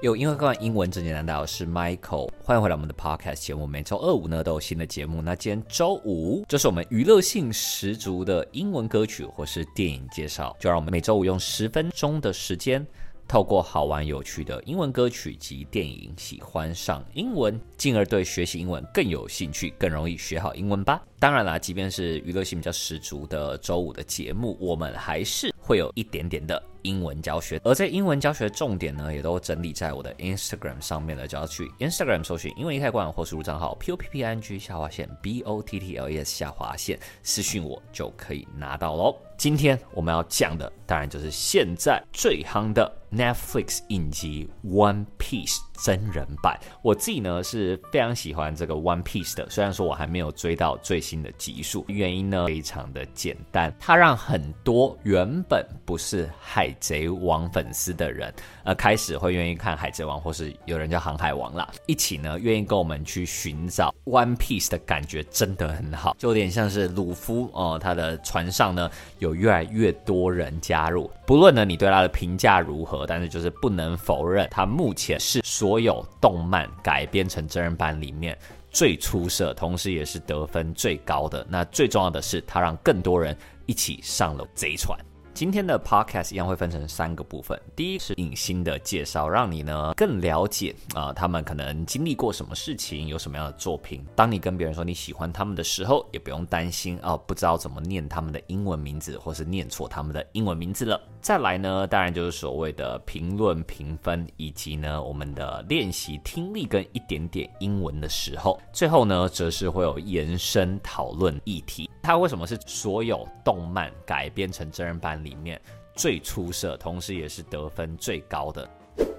有英文课英文真简单，大家好，我是 Michael，欢迎回来我们的 Podcast 节目。每周二五呢都有新的节目。那今天周五这是我们娱乐性十足的英文歌曲或是电影介绍，就让我们每周五用十分钟的时间，透过好玩有趣的英文歌曲及电影，喜欢上英文，进而对学习英文更有兴趣，更容易学好英文吧。当然啦，即便是娱乐性比较十足的周五的节目，我们还是会有一点点的。英文教学，而在英文教学的重点呢，也都整理在我的 Instagram 上面了。只要去 Instagram 搜寻“英文一开罐”或输入账号 p o p p i n g 下划线 b o t t l e s 下划线私讯我就可以拿到喽。今天我们要讲的，当然就是现在最夯的 Netflix 影集《One Piece》真人版。我自己呢是非常喜欢这个《One Piece》的，虽然说我还没有追到最新的集数，原因呢非常的简单，它让很多原本不是海贼王粉丝的人，呃，开始会愿意看海贼王，或是有人叫航海王啦，一起呢愿意跟我们去寻找 One Piece 的感觉真的很好，就有点像是鲁夫哦，他的船上呢有越来越多人加入，不论呢你对他的评价如何，但是就是不能否认，他目前是所所有动漫改编成真人版里面最出色，同时也是得分最高的。那最重要的是，他让更多人一起上了贼船。今天的 podcast 一样会分成三个部分。第一是影星的介绍，让你呢更了解啊、他们可能经历过什么事情，有什么样的作品。当你跟别人说你喜欢他们的时候，也不用担心哦、呃，不知道怎么念他们的英文名字，或是念错他们的英文名字了。再来呢，当然就是所谓的评论、评分，以及呢我们的练习听力跟一点点英文的时候。最后呢，则是会有延伸讨论议题。它为什么是所有动漫改编成真人版里面最出色，同时也是得分最高的？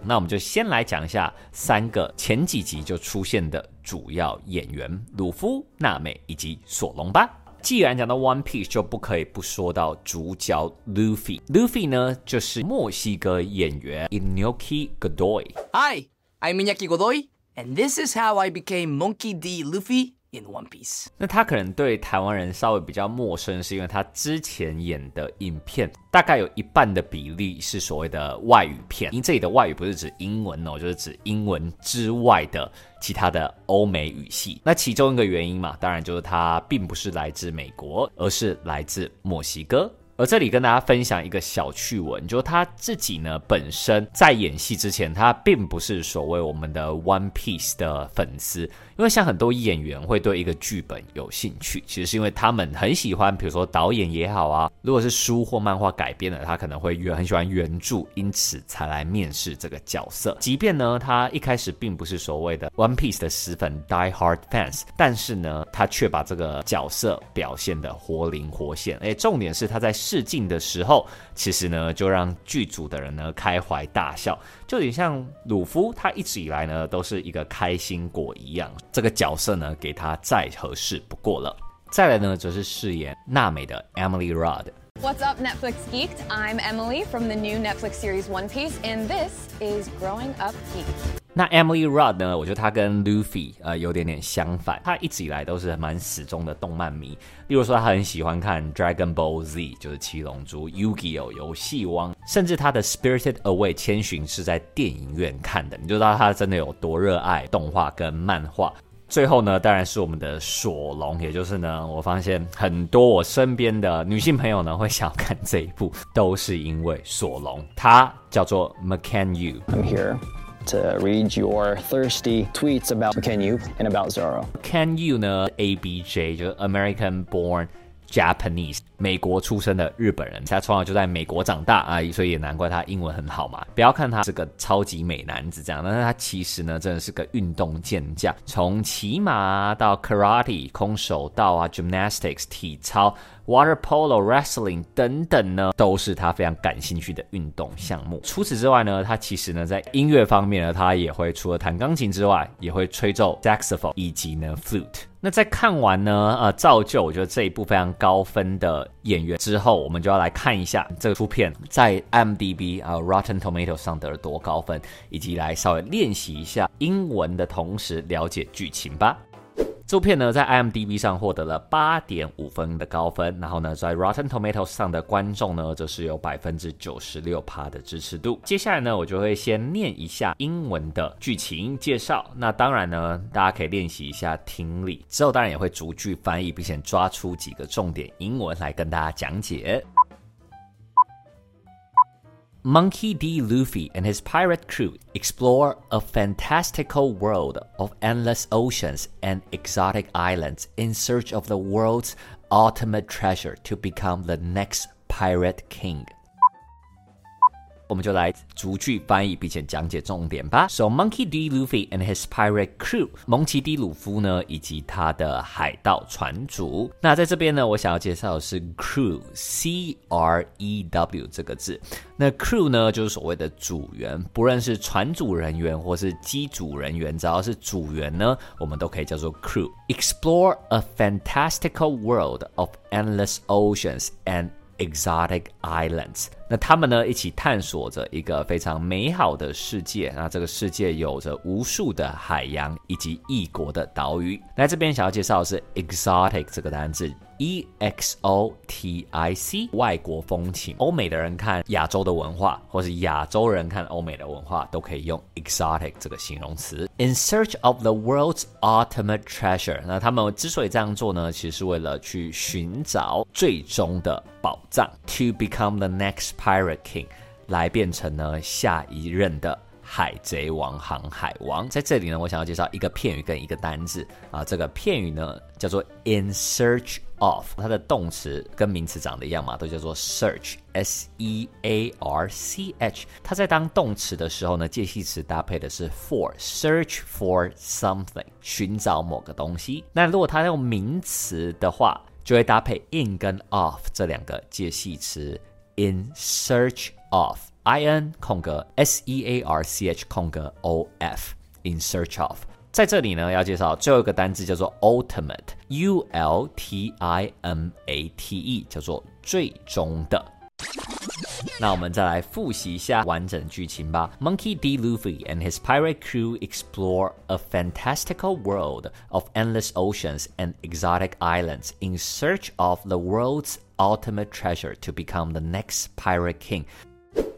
那我们就先来讲一下三个前几集就出现的主要演员：鲁夫、娜美以及索隆吧。既然讲到 One Piece，就不可以不说到主角 Luffy。Luffy 呢，就是墨西哥演员 Inoki Godoy。Hi, I'm Inoki Godoy, and this is how I became Monkey D. Luffy. In One Piece，那他可能对台湾人稍微比较陌生，是因为他之前演的影片大概有一半的比例是所谓的外语片。因这里的外语不是指英文哦，就是指英文之外的其他的欧美语系。那其中一个原因嘛，当然就是他并不是来自美国，而是来自墨西哥。而这里跟大家分享一个小趣闻，就是他自己呢本身在演戏之前，他并不是所谓我们的 One Piece 的粉丝。因为像很多演员会对一个剧本有兴趣，其实是因为他们很喜欢，比如说导演也好啊，如果是书或漫画改编的，他可能会原很喜欢原著，因此才来面试这个角色。即便呢，他一开始并不是所谓的 One Piece 的死粉 Die Hard fans，但是呢，他却把这个角色表现的活灵活现。诶，重点是他在试镜的时候，其实呢，就让剧组的人呢开怀大笑，就有点像鲁夫，他一直以来呢都是一个开心果一样。这个角色呢，给他再合适不过了。再来呢，则是饰演娜美的 Emily Rudd。What's up, Netflix geeked? I'm Emily from the new Netflix series One Piece, and this is Growing Up Geek. 那 Emily Rudd 呢？我觉得她跟 Luffy 呃有点点相反，她一直以来都是蛮死忠的动漫迷。例如说，她很喜欢看 Dragon Ball Z，就是七龙珠、Yu-Gi-Oh 游戏王，甚至她的 Spirited Away 千寻是在电影院看的，你就知道她真的有多热爱动画跟漫画。最后呢，当然是我们的索隆，也就是呢，我发现很多我身边的女性朋友呢会想看这一部，都是因为索隆，他叫做 McCann Yu。I'm here to read your thirsty tweets about McCann Yu and about Zoro. McCann Yu 呢，ABJ 就是 American Born。 Japanese 美国出生的日本人，他从小就在美国长大啊，所以也难怪他英文很好嘛。不要看他是个超级美男子这样，但是他其实呢，真的是个运动健将，从骑马到 Karate 空手道啊，Gymnastics 体操。Water polo、wrestling 等等呢，都是他非常感兴趣的运动项目。除此之外呢，他其实呢在音乐方面呢，他也会除了弹钢琴之外，也会吹奏 saxophone 以及呢 flute。那在看完呢，呃，造就我觉得这一部非常高分的演员之后，我们就要来看一下这个出片在 m d b 啊、呃、Rotten Tomatoes 上得了多高分，以及来稍微练习一下英文的同时了解剧情吧。这部片呢，在 IMDB 上获得了八点五分的高分，然后呢，在 Rotten Tomatoes 上的观众呢，则是有百分之九十六趴的支持度。接下来呢，我就会先念一下英文的剧情介绍。那当然呢，大家可以练习一下听力，之后当然也会逐句翻译，并且抓出几个重点英文来跟大家讲解。Monkey D. Luffy and his pirate crew explore a fantastical world of endless oceans and exotic islands in search of the world's ultimate treasure to become the next pirate king. 我们就来逐句翻译，并且讲解重点吧。So Monkey D. Luffy and his pirate crew，蒙奇 D. 鲁夫呢，以及他的海盗船主。那在这边呢，我想要介绍的是 crew，C R E W 这个字。那 crew 呢，就是所谓的组员，不论是船组人员或是机组人员，只要是组员呢，我们都可以叫做 crew。Explore a fantastical world of endless oceans and exotic islands。那他们呢，一起探索着一个非常美好的世界。那这个世界有着无数的海洋以及异国的岛屿。那这边想要介绍的是 exotic 这个单字，e x o t i c，外国风情。欧美的人看亚洲的文化，或是亚洲人看欧美的文化，都可以用 exotic 这个形容词。In search of the world's ultimate treasure。那他们之所以这样做呢，其实是为了去寻找最终的宝藏。To become the next Pirate King 来变成呢下一任的海贼王、航海王。在这里呢，我想要介绍一个片语跟一个单字啊。这个片语呢叫做 in search of，它的动词跟名词长得一样嘛，都叫做 search，s e a r c h。它在当动词的时候呢，介系词搭配的是 for，search for something，寻找某个东西。那如果它用名词的话，就会搭配 in 跟 of 这两个介系词。In search of I N 空格 S E A R C H 空格 O F In search of，在这里呢，要介绍最后一个单字叫做 ultimate U L T I M A T E，叫做最终的。那我们再来复习一下完整剧情吧。Monkey D. Luffy and his pirate crew explore a fantastical world of endless oceans and exotic islands in search of the world's ultimate treasure to become the next pirate king。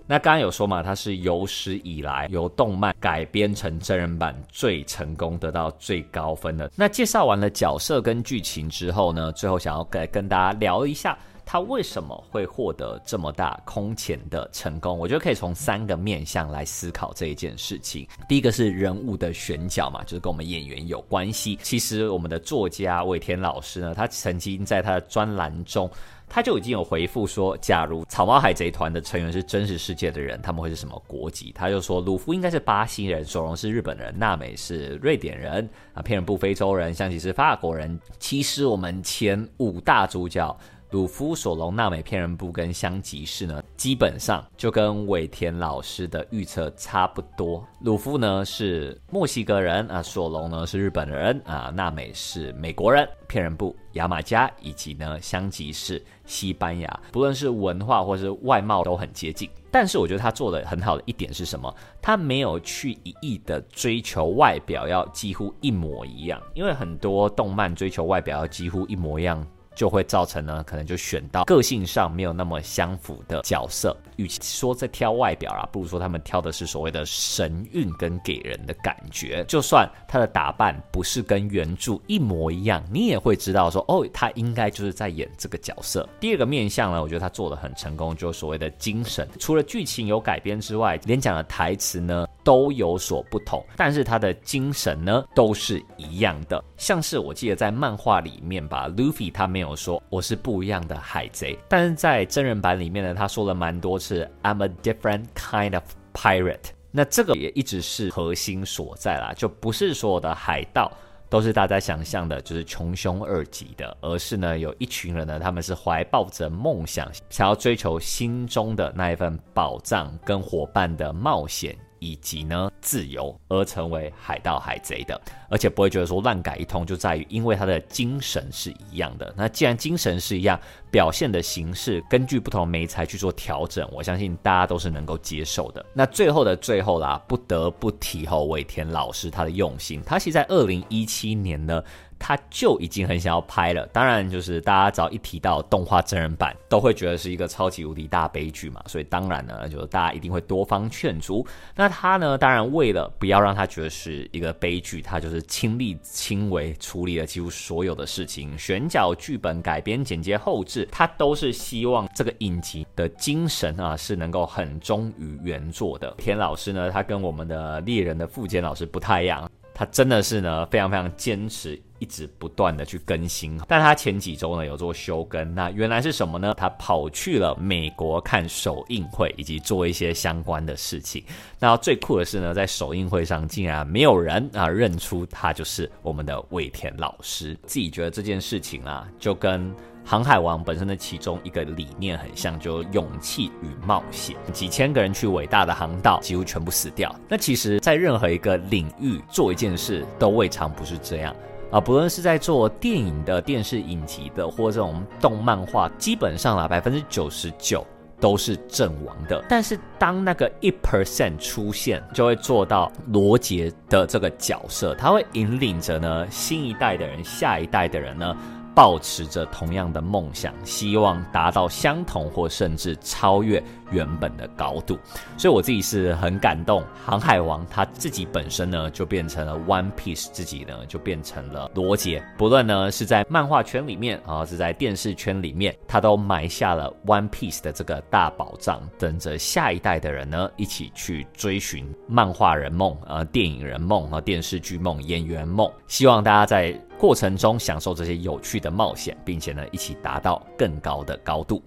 那刚刚有说嘛，它是有史以来由动漫改编成真人版最成功、得到最高分的。那介绍完了角色跟剧情之后呢，最后想要跟跟大家聊一下。他为什么会获得这么大空前的成功？我觉得可以从三个面向来思考这一件事情。第一个是人物的选角嘛，就是跟我们演员有关系。其实我们的作家尾田老师呢，他曾经在他的专栏中，他就已经有回复说，假如草帽海贼团的成员是真实世界的人，他们会是什么国籍？他就说，鲁夫应该是巴西人，索隆是日本人，娜美是瑞典人，啊，骗人不非洲人，香吉是法国人。其实我们前五大主角。鲁夫、索隆、娜美、骗人布跟香吉士呢，基本上就跟尾田老师的预测差不多。鲁夫呢是墨西哥人啊，索隆呢是日本人啊，娜美是美国人，骗人布牙买加以及呢香吉士西班牙，不论是文化或是外貌都很接近。但是我觉得他做的很好的一点是什么？他没有去一意的追求外表要几乎一模一样，因为很多动漫追求外表要几乎一模一样。就会造成呢，可能就选到个性上没有那么相符的角色。与其说在挑外表啊，不如说他们挑的是所谓的神韵跟给人的感觉。就算他的打扮不是跟原著一模一样，你也会知道说，哦，他应该就是在演这个角色。第二个面向呢，我觉得他做得很成功，就是所谓的精神。除了剧情有改编之外，连讲的台词呢都有所不同，但是他的精神呢都是一样的。像是我记得在漫画里面吧，Luffy 他没有说我是不一样的海贼，但是在真人版里面呢，他说了蛮多次 I'm a different kind of pirate。那这个也一直是核心所在啦，就不是所有的海盗都是大家想象的，就是穷凶恶极的，而是呢有一群人呢，他们是怀抱着梦想，想要追求心中的那一份宝藏跟伙伴的冒险。以及呢自由而成为海盗海贼的，而且不会觉得说乱改一通，就在于因为他的精神是一样的。那既然精神是一样，表现的形式根据不同媒材去做调整，我相信大家都是能够接受的。那最后的最后啦，不得不提后尾田老师他的用心，他其实在二零一七年呢。他就已经很想要拍了，当然就是大家只要一提到动画真人版，都会觉得是一个超级无敌大悲剧嘛，所以当然呢，就是大家一定会多方劝阻。那他呢，当然为了不要让他觉得是一个悲剧，他就是亲力亲为处理了几乎所有的事情，选角、剧本改编、剪接、后制，他都是希望这个影集的精神啊是能够很忠于原作的。田老师呢，他跟我们的猎人的富坚老师不太一样，他真的是呢非常非常坚持。一直不断的去更新，但他前几周呢有做休更，那原来是什么呢？他跑去了美国看首映会，以及做一些相关的事情。那最酷的是呢，在首映会上竟然没有人啊认出他就是我们的尾田老师。自己觉得这件事情啊，就跟《航海王》本身的其中一个理念很像，就勇气与冒险。几千个人去伟大的航道，几乎全部死掉。那其实，在任何一个领域做一件事，都未尝不是这样。啊，不论是在做电影的、电视影集的，或这种动漫画，基本上啦，百分之九十九都是阵亡的。但是当那个一 percent 出现，就会做到罗杰的这个角色，他会引领着呢新一代的人，下一代的人呢。抱持着同样的梦想，希望达到相同或甚至超越原本的高度，所以我自己是很感动。航海王他自己本身呢，就变成了 One Piece，自己呢就变成了罗杰。不论呢是在漫画圈里面啊，是在电视圈里面，他都埋下了 One Piece 的这个大宝藏，等着下一代的人呢一起去追寻漫画人梦啊、电影人梦和电视剧梦、演员梦。希望大家在。过程中享受这些有趣的冒险，并且呢，一起达到更高的高度。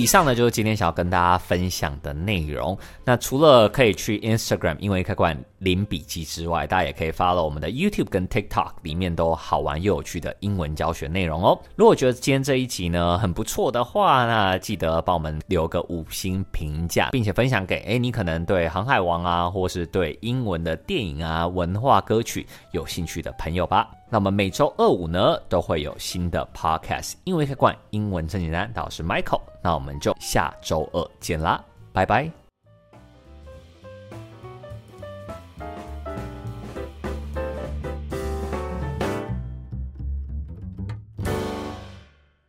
以上呢就是今天想要跟大家分享的内容。那除了可以去 Instagram 英文开馆零笔记之外，大家也可以 follow 我们的 YouTube 跟 TikTok，里面都好玩又有趣的英文教学内容哦。如果觉得今天这一集呢很不错的话，那记得帮我们留个五星评价，并且分享给诶你可能对航海王啊，或是对英文的电影啊、文化歌曲有兴趣的朋友吧。那么每周二五呢都会有新的 Podcast，英文开馆英文真简单，我是 Michael。那我们就下周二见啦，拜拜。